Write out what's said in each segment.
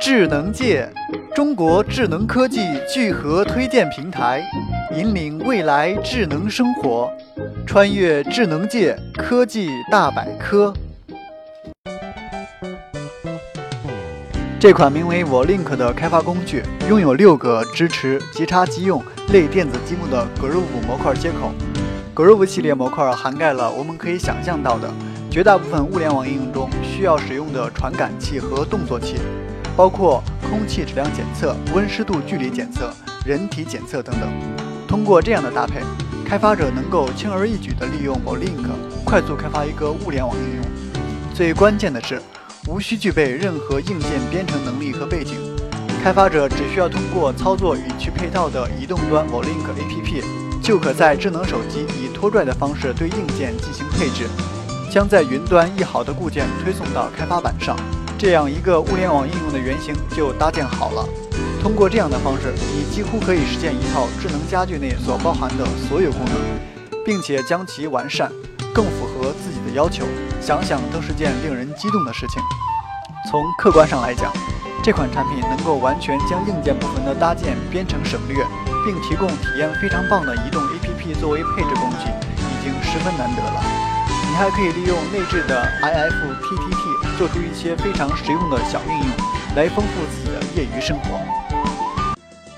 智能界，中国智能科技聚合推荐平台，引领未来智能生活，穿越智能界科技大百科。这款名为 Volink 的开发工具，拥有六个支持即插即用类电子积木的 Groove 模块接口。Groove 系列模块涵盖了我们可以想象到的绝大部分物联网应用中需要使用的传感器和动作器。包括空气质量检测、温湿度距离检测、人体检测等等。通过这样的搭配，开发者能够轻而易举地利用 Volink 快速开发一个物联网应用。最关键的是，无需具备任何硬件编程能力和背景，开发者只需要通过操作与其配套的移动端 Volink APP，就可在智能手机以拖拽的方式对硬件进行配置，将在云端一好的固件推送到开发板上。这样一个物联网应用的原型就搭建好了。通过这样的方式，你几乎可以实现一套智能家居内所包含的所有功能，并且将其完善，更符合自己的要求。想想都是件令人激动的事情。从客观上来讲，这款产品能够完全将硬件部分的搭建编程省略，并提供体验非常棒的移动 APP 作为配置工具，已经十分难得了。你还可以利用内置的 IFTTT。做出一些非常实用的小应用，来丰富自己的业余生活。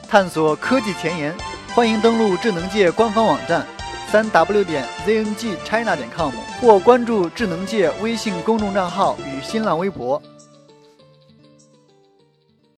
探索科技前沿，欢迎登录智能界官方网站，三 w 点 zngchina 点 com，或关注智能界微信公众账号与新浪微博。